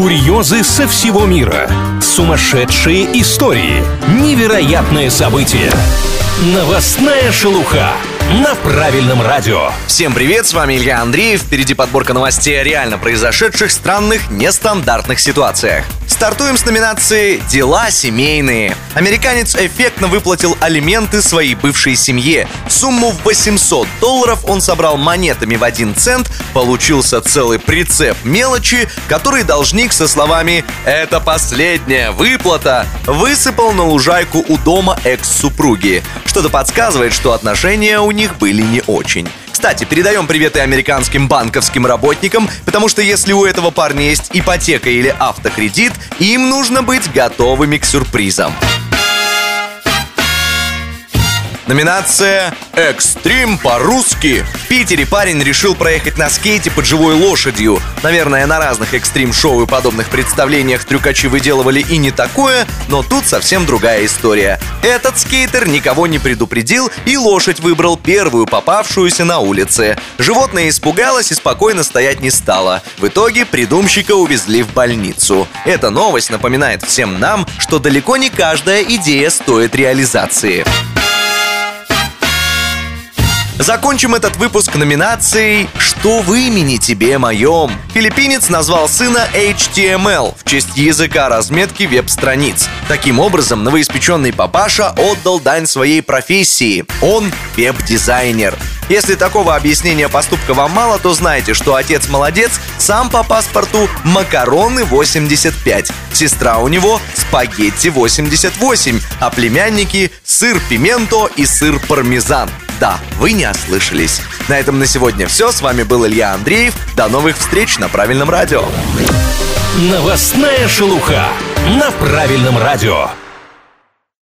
Курьезы со всего мира. Сумасшедшие истории. Невероятные события. Новостная шелуха на правильном радио. Всем привет, с вами Илья Андреев. Впереди подборка новостей о реально произошедших странных, нестандартных ситуациях. Стартуем с номинации «Дела семейные». Американец эффектно выплатил алименты своей бывшей семье. Сумму в 800 долларов он собрал монетами в 1 цент. Получился целый прицеп мелочи, который должник со словами «Это последняя выплата» высыпал на лужайку у дома экс-супруги. Что-то подсказывает, что отношения у них были не очень. Кстати, передаем приветы американским банковским работникам, потому что если у этого парня есть ипотека или автокредит, им нужно быть готовыми к сюрпризам. Номинация «Экстрим по-русски». В Питере парень решил проехать на скейте под живой лошадью. Наверное, на разных экстрим-шоу и подобных представлениях трюкачи выделывали и не такое, но тут совсем другая история. Этот скейтер никого не предупредил, и лошадь выбрал первую попавшуюся на улице. Животное испугалось и спокойно стоять не стало. В итоге придумщика увезли в больницу. Эта новость напоминает всем нам, что далеко не каждая идея стоит реализации. Закончим этот выпуск номинацией «Что в имени тебе моем?». Филиппинец назвал сына HTML в честь языка разметки веб-страниц. Таким образом, новоиспеченный папаша отдал дань своей профессии. Он веб-дизайнер. Если такого объяснения поступка вам мало, то знайте, что отец молодец, сам по паспорту макароны 85, сестра у него спагетти 88, а племянники сыр пименто и сыр пармезан. Да, вы не ослышались. На этом на сегодня все. С вами был Илья Андреев. До новых встреч на правильном радио. Новостная шелуха на правильном радио.